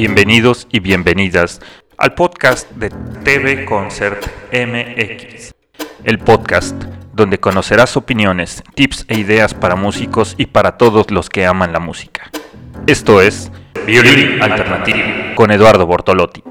Bienvenidos y bienvenidas al podcast de TV Concert MX, el podcast donde conocerás opiniones, tips e ideas para músicos y para todos los que aman la música. Esto es Violín Alternativo con Eduardo Bortolotti.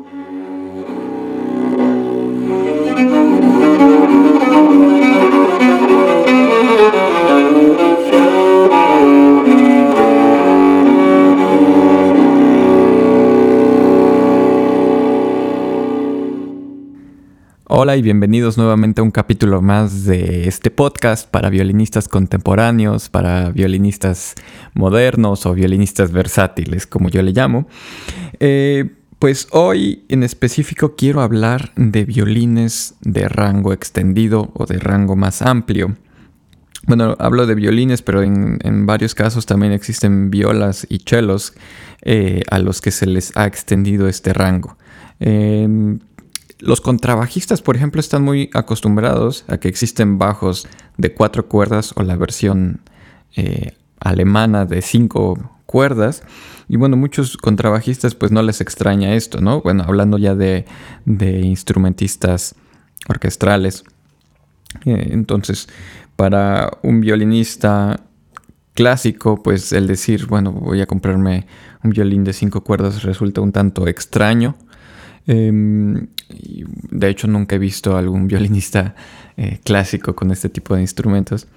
Hola y bienvenidos nuevamente a un capítulo más de este podcast para violinistas contemporáneos, para violinistas modernos o violinistas versátiles, como yo le llamo. Eh, pues hoy en específico quiero hablar de violines de rango extendido o de rango más amplio. Bueno, hablo de violines, pero en, varios casos también existen violas y chelos eh, a los que se les ha extendido este rango. Los contrabajistas, por ejemplo, están muy acostumbrados a que existen bajos de cuatro cuerdas o la versión eh, alemana de cinco cuerdas. Y bueno, muchos contrabajistas pues no les extraña esto, ¿no? Bueno, hablando ya de, instrumentistas orquestrales. Eh, entonces, para un violinista clásico, pues el decir, bueno, voy a comprarme un violín de cinco cuerdas resulta un tanto extraño. Em, de hecho, nunca he visto algún violinista eh, clásico con este tipo de instrumentos.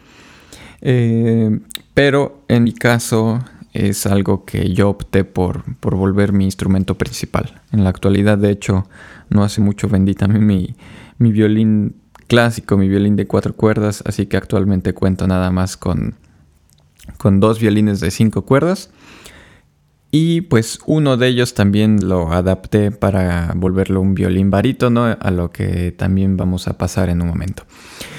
Eh, pero en mi caso es algo que yo opté por, por, volver mi instrumento principal. En la actualidad, de hecho, no hace mucho vendí también mi, mi violín clásico, mi violín de cuatro cuerdas, así que actualmente cuento nada más con, con dos violines de cinco cuerdas y pues uno de ellos también lo adapté para volverlo un violín barítono, a lo que también vamos a pasar en un momento.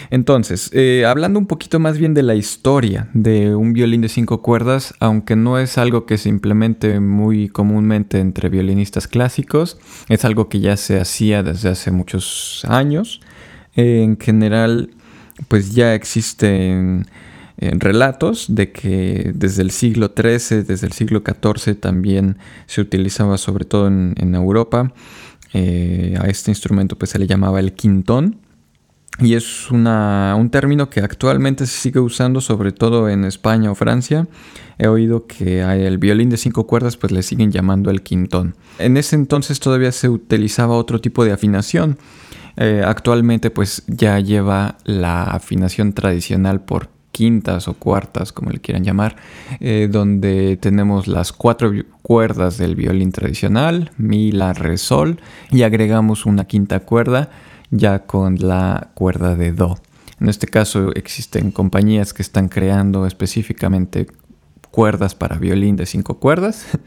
Entonces, eh, hablando un poquito más bien de la historia de un violín de cinco cuerdas, aunque no es algo que se implemente muy comúnmente entre violinistas clásicos, es algo que ya se hacía desde hace muchos años. en general, pues ya existen relatos de que desde el siglo XIII, desde el siglo XIV también se utilizaba sobre todo en, Europa. Eh, a este instrumento pues se le llamaba el quintón y es un término que actualmente se sigue usando sobre todo en España o Francia. He oído que el violín de cinco cuerdas pues le siguen llamando el quintón. En ese entonces todavía se utilizaba otro tipo de afinación. Eh, actualmente pues ya lleva la afinación tradicional por quintas o cuartas, como le quieran llamar, eh, donde tenemos las cuatro cuerdas del violín tradicional, mi, la, re, sol, y agregamos una quinta cuerda ya con la cuerda de do. En este caso existen compañías que están creando específicamente cuerdas para violín de cinco cuerdas.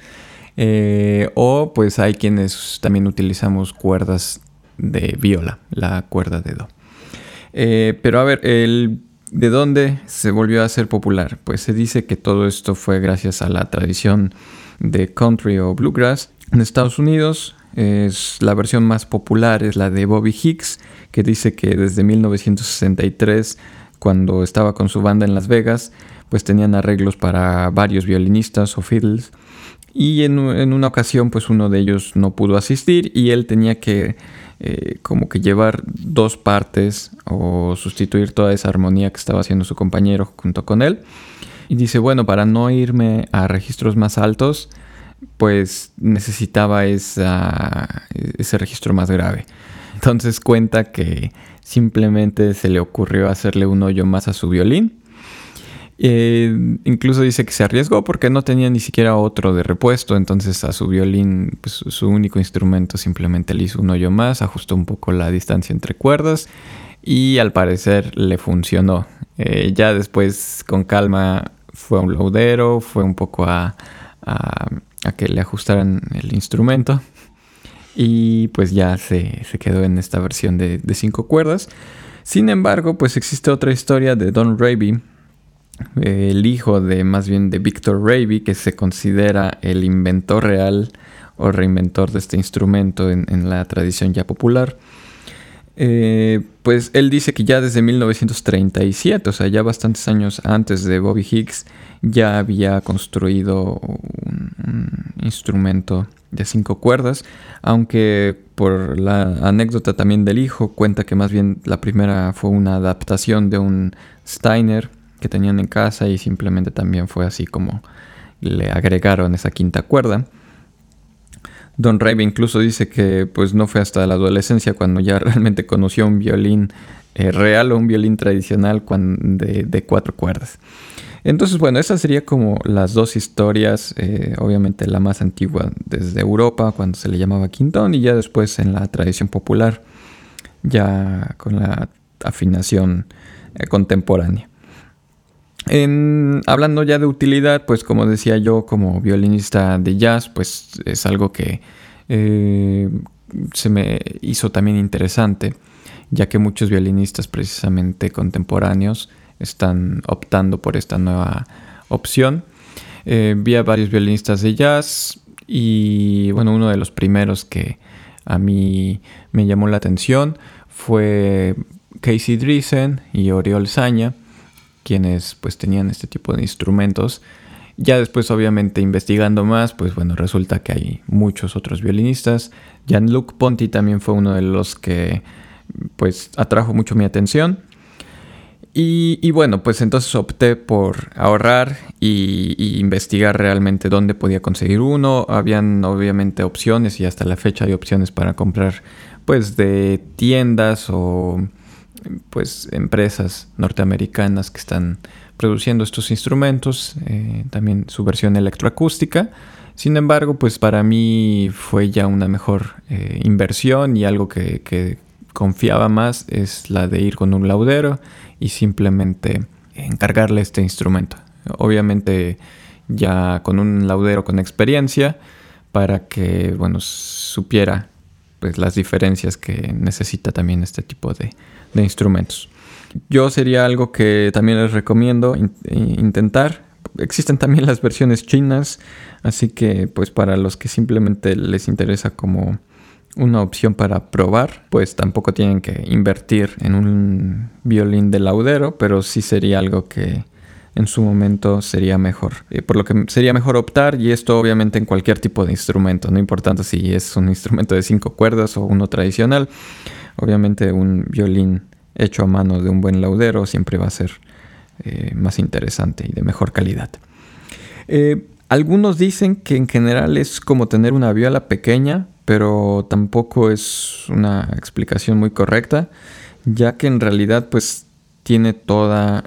Eh, o pues hay quienes también utilizamos cuerdas de viola, la cuerda de do. Eh, pero a ver, el ¿De dónde se volvió a ser popular? Pues se dice que todo esto fue gracias a la tradición de country o bluegrass. En Estados Unidos es la versión más popular es la de Bobby Hicks, que dice que desde 1963, cuando estaba con su banda en Las Vegas, pues tenían arreglos para varios violinistas o fiddles. Y en, una ocasión, pues uno de ellos no pudo asistir y él tenía que eh, como que llevar dos partes o sustituir toda esa armonía que estaba haciendo su compañero junto con él. Y dice, bueno, para no irme a registros más altos, pues necesitaba ese registro más grave. Entonces cuenta que simplemente se le ocurrió hacerle un hoyo más a su violín eh, incluso dice que se arriesgó porque no tenía ni siquiera otro de repuesto, entonces a su violín, pues, su único instrumento, simplemente le hizo un hoyo más, ajustó un poco la distancia entre cuerdas y al parecer le funcionó. Eh, ya después con calma fue a un laudero, fue un poco a, que le ajustaran el instrumento y pues ya se, se quedó en esta versión de, de cinco cuerdas. Sin embargo, pues existe otra historia de Don Raby el hijo de más bien de Victor Raby, que se considera el inventor real o reinventor de este instrumento en, la tradición ya popular. Eh, pues él dice que ya desde 1937, o sea, ya bastantes años antes de Bobby Hicks, ya había construido un, instrumento de cinco cuerdas, aunque por la anécdota también del hijo cuenta que más bien la primera fue una adaptación de un Steiner que tenían en casa y simplemente también fue así como le agregaron esa quinta cuerda. Don Rabe incluso dice que pues no fue hasta la adolescencia cuando ya realmente conoció un violín eh, real o un violín tradicional de, cuatro cuerdas. Entonces, bueno, esas serían como las dos historias, eh, obviamente la más antigua desde Europa, cuando se le llamaba quintón, y ya después en la tradición popular, ya con la afinación eh, contemporánea. Hablando ya de utilidad, pues como decía yo, como violinista de jazz, pues es algo que se me hizo también interesante ya que muchos violinistas precisamente contemporáneos están optando por esta nueva opción. Eh, vi a varios violinistas de jazz y bueno, uno de los primeros que a mí me llamó la atención fue Casey Driesen y Oriol Saña, quienes pues tenían este tipo de instrumentos. Ya después, obviamente, investigando más, pues bueno, resulta que hay muchos otros violinistas. Jean-Luc Ponty también fue uno de los que pues atrajo mucho mi atención. Y, bueno, pues entonces opté por ahorrar y, investigar realmente dónde podía conseguir uno. Habían obviamente opciones y hasta la fecha hay opciones para comprar pues de tiendas o pues empresas norteamericanas que están produciendo estos instrumentos, eh, también su versión electroacústica. Sin embargo, pues para mí fue ya una mejor eh, inversión y algo que, confiaba más es la de ir con un laudero y simplemente encargarle este instrumento. Obviamente ya con un laudero con experiencia para que bueno supiera pues las diferencias que necesita también este tipo de, instrumentos. Yo sería algo que también les recomiendo intentar. Existen también las versiones chinas, así que pues para los que simplemente les interesa como una opción para probar, pues tampoco tienen que invertir en un violín de laudero, pero sí sería algo que en su momento sería mejor. Eh, por lo que sería mejor optar, y esto obviamente en cualquier tipo de instrumento, no importando si es un instrumento de cinco cuerdas o uno tradicional, obviamente un violín hecho a mano de un buen laudero siempre va a ser eh, más interesante y de mejor calidad. Eh, algunos dicen que en general es como tener una viola pequeña, pero tampoco es una explicación muy correcta, ya que en realidad pues tiene todas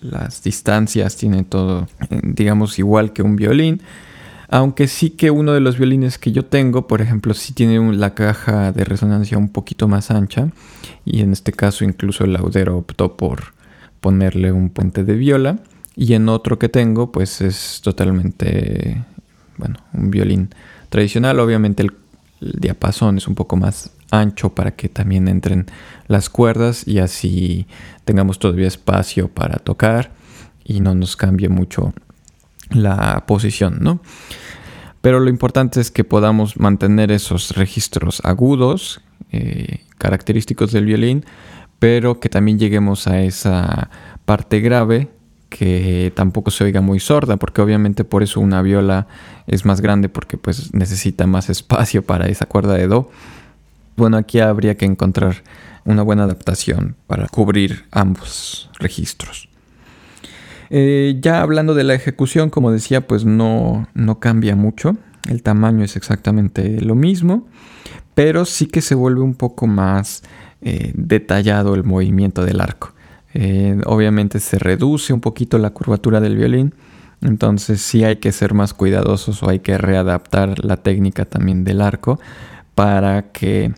las distancias, tiene todo, digamos, igual que un violín. Aunque sí que uno de los violines que yo tengo, por ejemplo, sí tiene la caja de resonancia un poquito más ancha. Y en este caso incluso el laudero optó por ponerle un puente de viola. Y en otro que tengo, pues es totalmente, bueno, un violín tradicional. Obviamente el, diapasón es un poco más ancho para que también entren las cuerdas y así tengamos todavía espacio para tocar y no nos cambie mucho la posición, ¿no? Pero lo importante es que podamos mantener esos registros agudos, eh, característicos del violín, pero que también lleguemos a esa parte grave que tampoco se oiga muy sorda, porque obviamente por eso una viola es más grande, porque pues necesita más espacio para esa cuerda de do. Bueno, aquí habría que encontrar una buena adaptación para cubrir ambos registros. Eh, ya hablando de la ejecución, como decía, pues no, no cambia mucho. El tamaño es exactamente lo mismo, pero sí que se vuelve un poco más eh, detallado el movimiento del arco. Eh, obviamente se reduce un poquito la curvatura del violín. Entonces sí hay que ser más cuidadosos o hay que readaptar la técnica también del arco para que,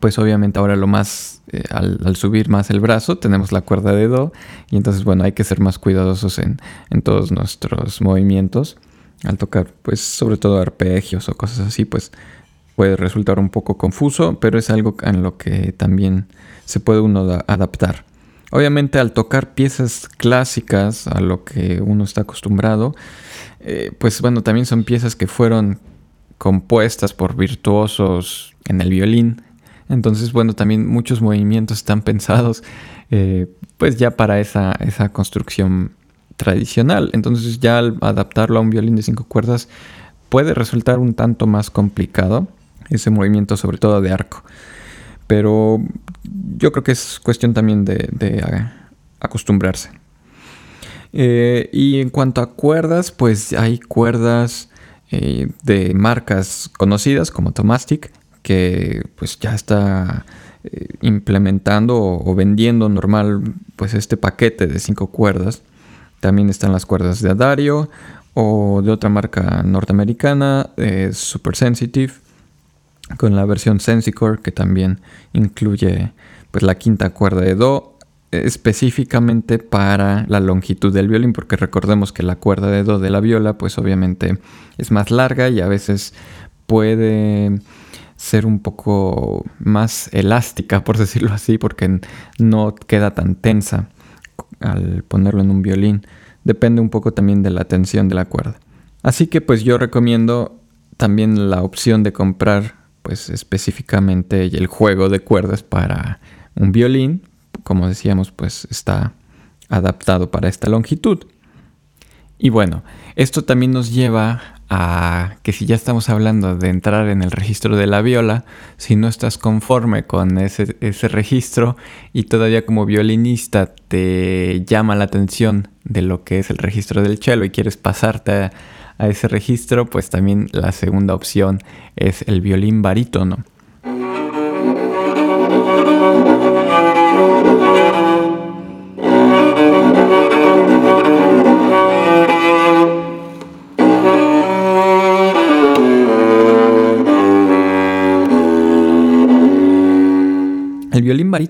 pues obviamente ahora lo más, eh, al, subir más el brazo tenemos la cuerda de Do y entonces bueno hay que ser más cuidadosos en, todos nuestros movimientos. Al tocar pues sobre todo arpegios o cosas así pues puede resultar un poco confuso, pero es algo en lo que también se puede uno adaptar. Obviamente al tocar piezas clásicas a lo que uno está acostumbrado, eh, pues bueno, también son piezas que fueron compuestas por virtuosos en el violín. Entonces, bueno, también muchos movimientos están pensados eh, pues ya para esa, construcción tradicional. Entonces ya al adaptarlo a un violín de cinco cuerdas, puede resultar un tanto más complicado ese movimiento, sobre todo de arco. Pero yo creo que es cuestión también de, acostumbrarse. Eh, y en cuanto a cuerdas, pues hay cuerdas eh, de marcas conocidas como Tomastic que pues ya está eh, implementando o, vendiendo normal pues este paquete de cinco cuerdas. También están las cuerdas de Adario o de otra marca norteamericana, Super Sensitive, con la versión Sensicore que también incluye pues la quinta cuerda de Do específicamente para la longitud del violín porque recordemos que la cuerda de do de la viola pues obviamente es más larga y a veces puede ser un poco más elástica, por decirlo así, porque no queda tan tensa al ponerlo en un violín. Depende un poco también de la tensión de la cuerda. Así que pues yo recomiendo también la opción de comprar pues específicamente el juego de cuerdas para un violín. Como decíamos, pues está adaptado para esta longitud. Y bueno, esto también nos lleva a que si ya estamos hablando de entrar en el registro de la viola, si no estás conforme con ese, registro y todavía como violinista te llama la atención de lo que es el registro del cello y quieres pasarte a, a ese registro, pues también la segunda opción es el violín barítono.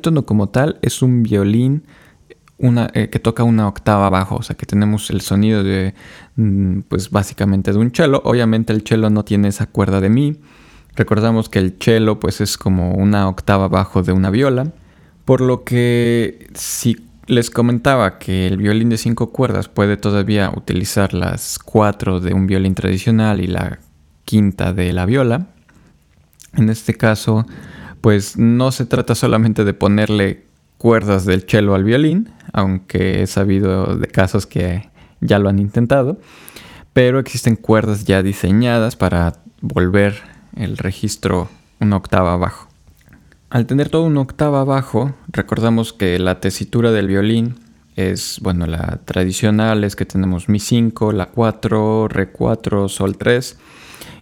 Barítono como tal es un violín eh, que toca una octava abajo, o sea que tenemos el sonido de, mm, pues básicamente de un cello. Obviamente el cello no tiene esa cuerda de mi. Recordamos que el cello pues es como una octava abajo de una viola, por lo que si les comentaba que el violín de cinco cuerdas puede todavía utilizar las cuatro de un violín tradicional y la quinta de la viola, en este caso pues no se trata solamente de ponerle cuerdas del cello al violín, aunque he sabido de casos que ya lo han intentado, pero existen cuerdas ya diseñadas para volver el registro una octava abajo. Al tener todo una octava abajo, recordamos que la tesitura del violín es, bueno, la tradicional es que tenemos Mi 5, La 4, Re 4, Sol 3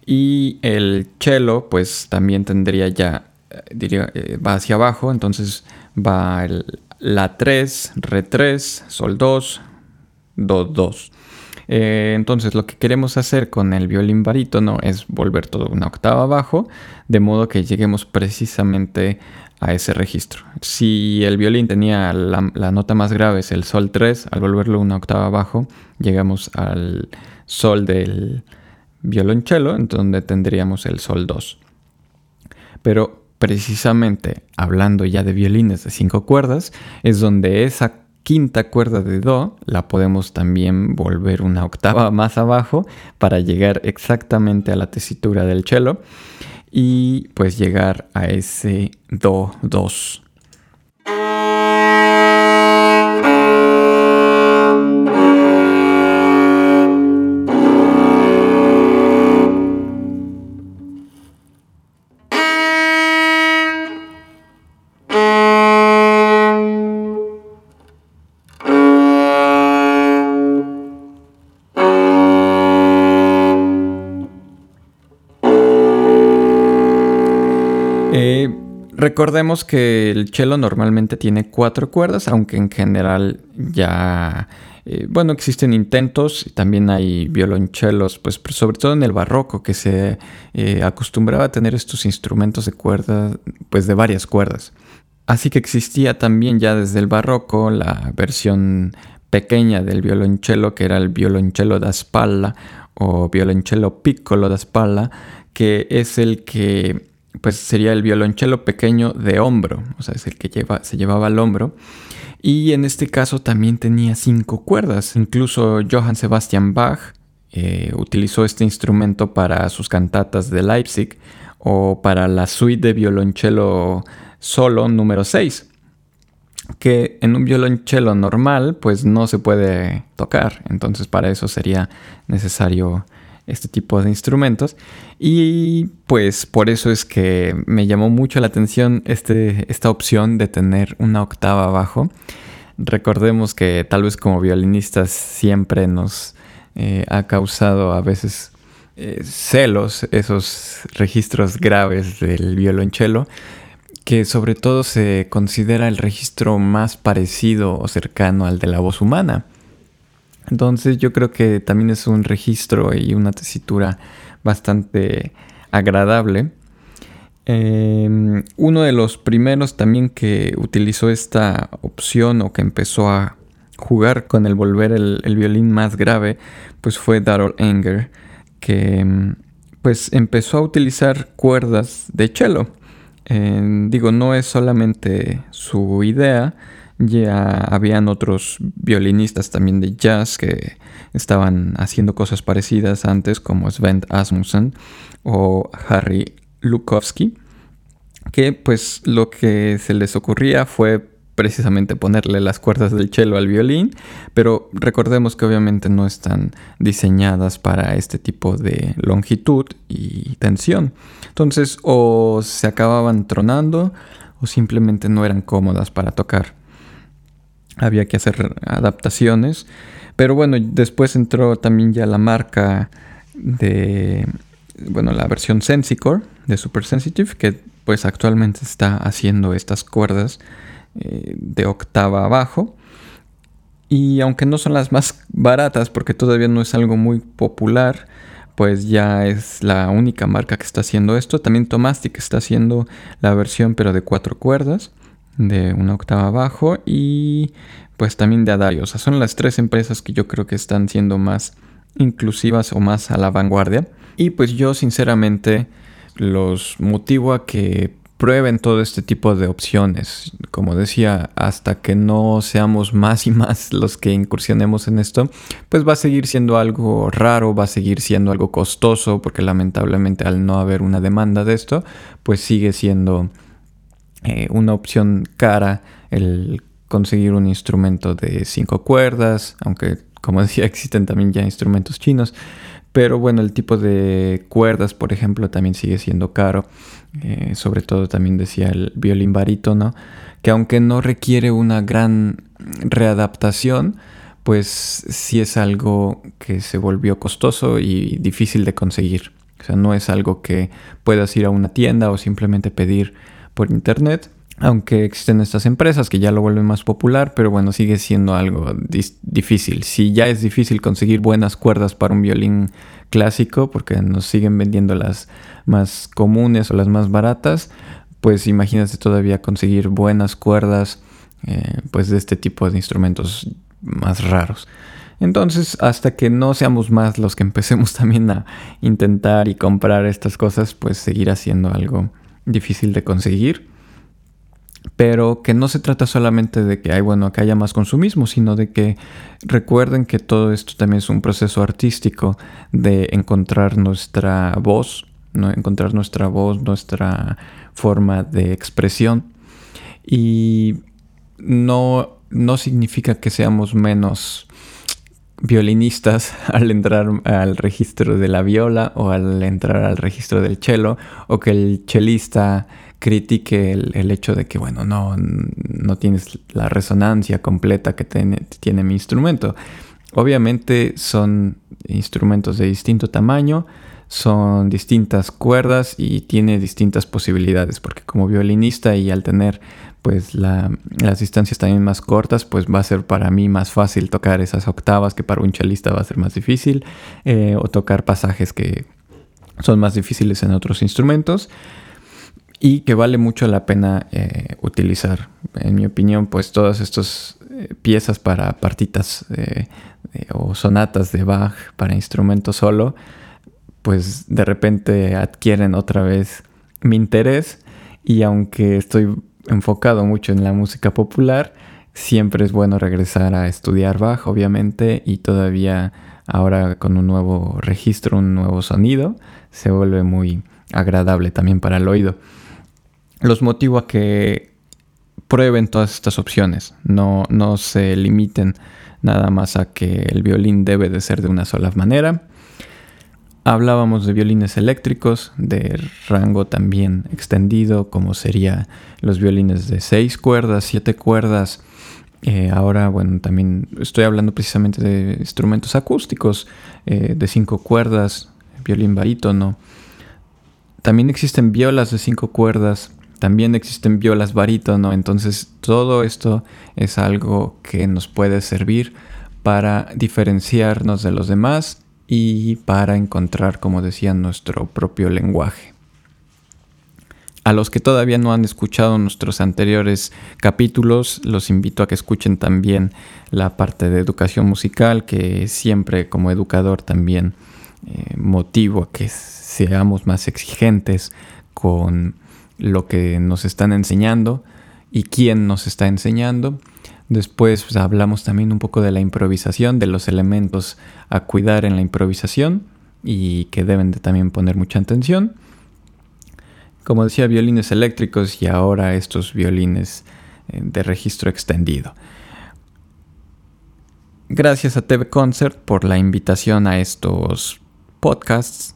y el cello pues también tendría ya diría, eh, va hacia abajo, entonces va el, la 3, Re 3, Sol 2, Do 2. Eh, entonces lo que queremos hacer con el violín barítono es volver todo una octava abajo, de modo que lleguemos precisamente a ese registro. Si el violín tenía la, nota más grave, es el Sol 3, al volverlo una octava abajo, llegamos al Sol del violonchelo, en donde tendríamos el Sol 2. Pero precisamente hablando ya de violines de cinco cuerdas, es donde esa quinta cuerda de Do la podemos también volver una octava más abajo para llegar exactamente a la tesitura del cello y pues llegar a ese Do 2. Recordemos que el cello normalmente tiene cuatro cuerdas, aunque en general ya, eh, bueno, existen intentos también hay violonchelos, pues sobre todo en el barroco, que se eh, acostumbraba a tener estos instrumentos de cuerda, pues de varias cuerdas. Así que existía también ya desde el barroco la versión pequeña del violonchelo, que era el violonchelo da spalla o violonchelo piccolo da spalla, que es el que pues sería el violonchelo pequeño de hombro, o sea, es el que lleva, se llevaba al hombro. Y en este caso también tenía cinco cuerdas. Incluso Johann Sebastian Bach eh, utilizó este instrumento para sus cantatas de Leipzig o para la suite de violonchelo solo número 6 que en un violonchelo normal pues no se puede tocar entonces para eso sería necesario este tipo de instrumentos. Y pues por eso es que me llamó mucho la atención este, esta opción de tener una octava abajo. Recordemos que tal vez como violinistas siempre nos eh, ha causado a veces eh, celos esos registros graves del violonchelo, que sobre todo se considera el registro más parecido o cercano al de la voz humana. Entonces yo creo que también es un registro y una tesitura bastante agradable. Em, uno de los primeros también que utilizó esta opción o que empezó a jugar con el volver el, violín más grave, pues fue Darrell Enger, que em, pues empezó a utilizar cuerdas de cello. Em, digo, no es solamente su idea, ya habían otros violinistas también de jazz que estaban haciendo cosas parecidas antes, como Sven Asmussen o Harry Lukowski, que pues lo que se les ocurría fue precisamente ponerle las cuerdas del cello al violín, pero recordemos que obviamente no están diseñadas para este tipo de longitud y tensión. Entonces o se acababan tronando o simplemente no eran cómodas para tocar había que hacer adaptaciones. Pero bueno, después entró también ya la marca de, bueno, la versión Sensicore de Super Sensitive, que pues actualmente está haciendo estas cuerdas eh, de octava abajo. Y aunque no son las más baratas, porque todavía no es algo muy popular, pues ya es la única marca que está haciendo esto. También Tomastic está haciendo la versión, pero de cuatro cuerdas de una octava abajo y pues también de Adario. O sea, son las tres empresas que yo creo que están siendo más inclusivas o más a la vanguardia. Y pues yo sinceramente los motivo a que prueben todo este tipo de opciones. Como decía, hasta que no seamos más y más los que incursionemos en esto, pues va a seguir siendo algo raro, va a seguir siendo algo costoso, porque lamentablemente al no haber una demanda de esto, pues sigue siendo eh, una opción cara el conseguir un instrumento de cinco cuerdas, aunque como decía existen también ya instrumentos chinos, pero bueno, el tipo de cuerdas, por ejemplo, también sigue siendo caro, eh, sobre todo también decía el violín barítono, que aunque no requiere una gran readaptación, pues sí es algo que se volvió costoso y difícil de conseguir. O sea, no es algo que puedas ir a una tienda o simplemente pedir por internet. Aunque existen estas empresas que ya lo vuelven más popular, pero bueno, sigue siendo algo difícil. Si ya es difícil conseguir buenas cuerdas para un violín clásico, porque nos siguen vendiendo las más comunes o las más baratas, pues imagínate todavía conseguir buenas cuerdas eh, pues de este tipo de instrumentos más raros. Entonces, hasta que no seamos más los que empecemos también a intentar y comprar estas cosas, pues seguirá siendo algo difícil de conseguir, pero que no se trata solamente de que hay, bueno, que haya más consumismo, sino de que recuerden que todo esto también es un proceso artístico de encontrar nuestra voz, ¿no? encontrar nuestra voz, nuestra forma de expresión y no, no significa que seamos menos violinistas al entrar al registro de la viola o al entrar al registro del cello o que el chelista critique el, hecho de que bueno no, no tienes la resonancia completa que tiene mi instrumento. Obviamente son instrumentos de distinto tamaño son distintas cuerdas y tiene distintas posibilidades porque como violinista y al tener pues las distancias también más cortas, pues va a ser para mí más fácil tocar esas octavas que para un chelista va a ser más difícil, eh, o tocar pasajes que son más difíciles en otros instrumentos y que vale mucho la pena eh, utilizar. En mi opinión, pues todas estas eh, piezas para partitas o sonatas de Bach para instrumento solo, pues de repente adquieren otra vez mi interés y aunque estoy enfocado mucho en la música popular, siempre es bueno regresar a estudiar Bach, obviamente, y todavía ahora con un nuevo registro, un nuevo sonido, se vuelve muy agradable también para el oído. Los motivo a que prueben todas estas opciones, no, no se limiten nada más a que el violín debe de ser de una sola manera. Hablábamos de violines eléctricos, de rango también extendido, como sería los violines de 6 cuerdas, 7 cuerdas. Eh, ahora, bueno, también estoy hablando precisamente de instrumentos acústicos, eh, de 5 cuerdas, violín barítono. También existen violas de 5 cuerdas, también existen violas barítono, entonces todo esto es algo que nos puede servir para diferenciarnos de los demás y para encontrar, como decía, nuestro propio lenguaje. A los que todavía no han escuchado nuestros anteriores capítulos, los invito a que escuchen también la parte de educación musical, que siempre como educador también eh, motivo a que seamos más exigentes con lo que nos están enseñando y quién nos está enseñando Después pues, hablamos también un poco de la improvisación, de los elementos a cuidar en la improvisación y que deben de también poner mucha atención. Como decía, violines eléctricos y ahora estos violines eh, de registro extendido. Gracias a TV Concert por la invitación a estos podcasts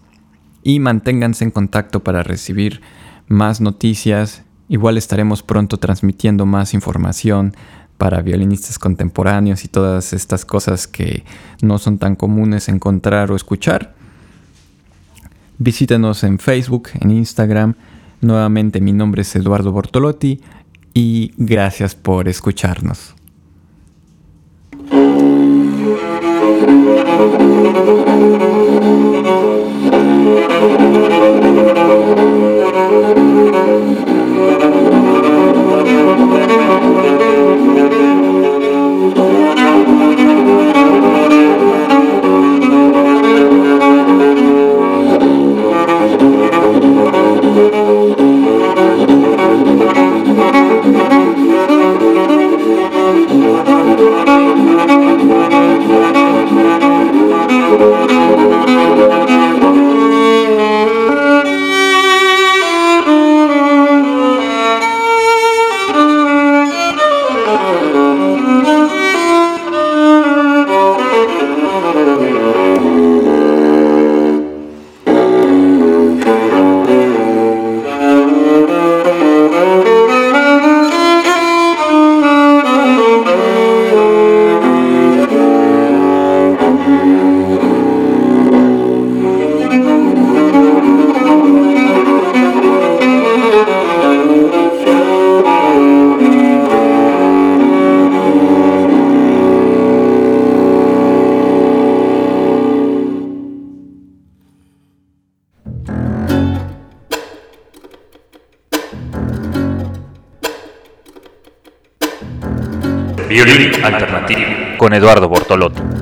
y manténganse en contacto para recibir más noticias. Igual estaremos pronto transmitiendo más información para violinistas contemporáneos y todas estas cosas que no son tan comunes encontrar o escuchar. Visítenos en Facebook, en Instagram. Nuevamente mi nombre es Eduardo Bortolotti y gracias por escucharnos. Eduardo Bortolotti.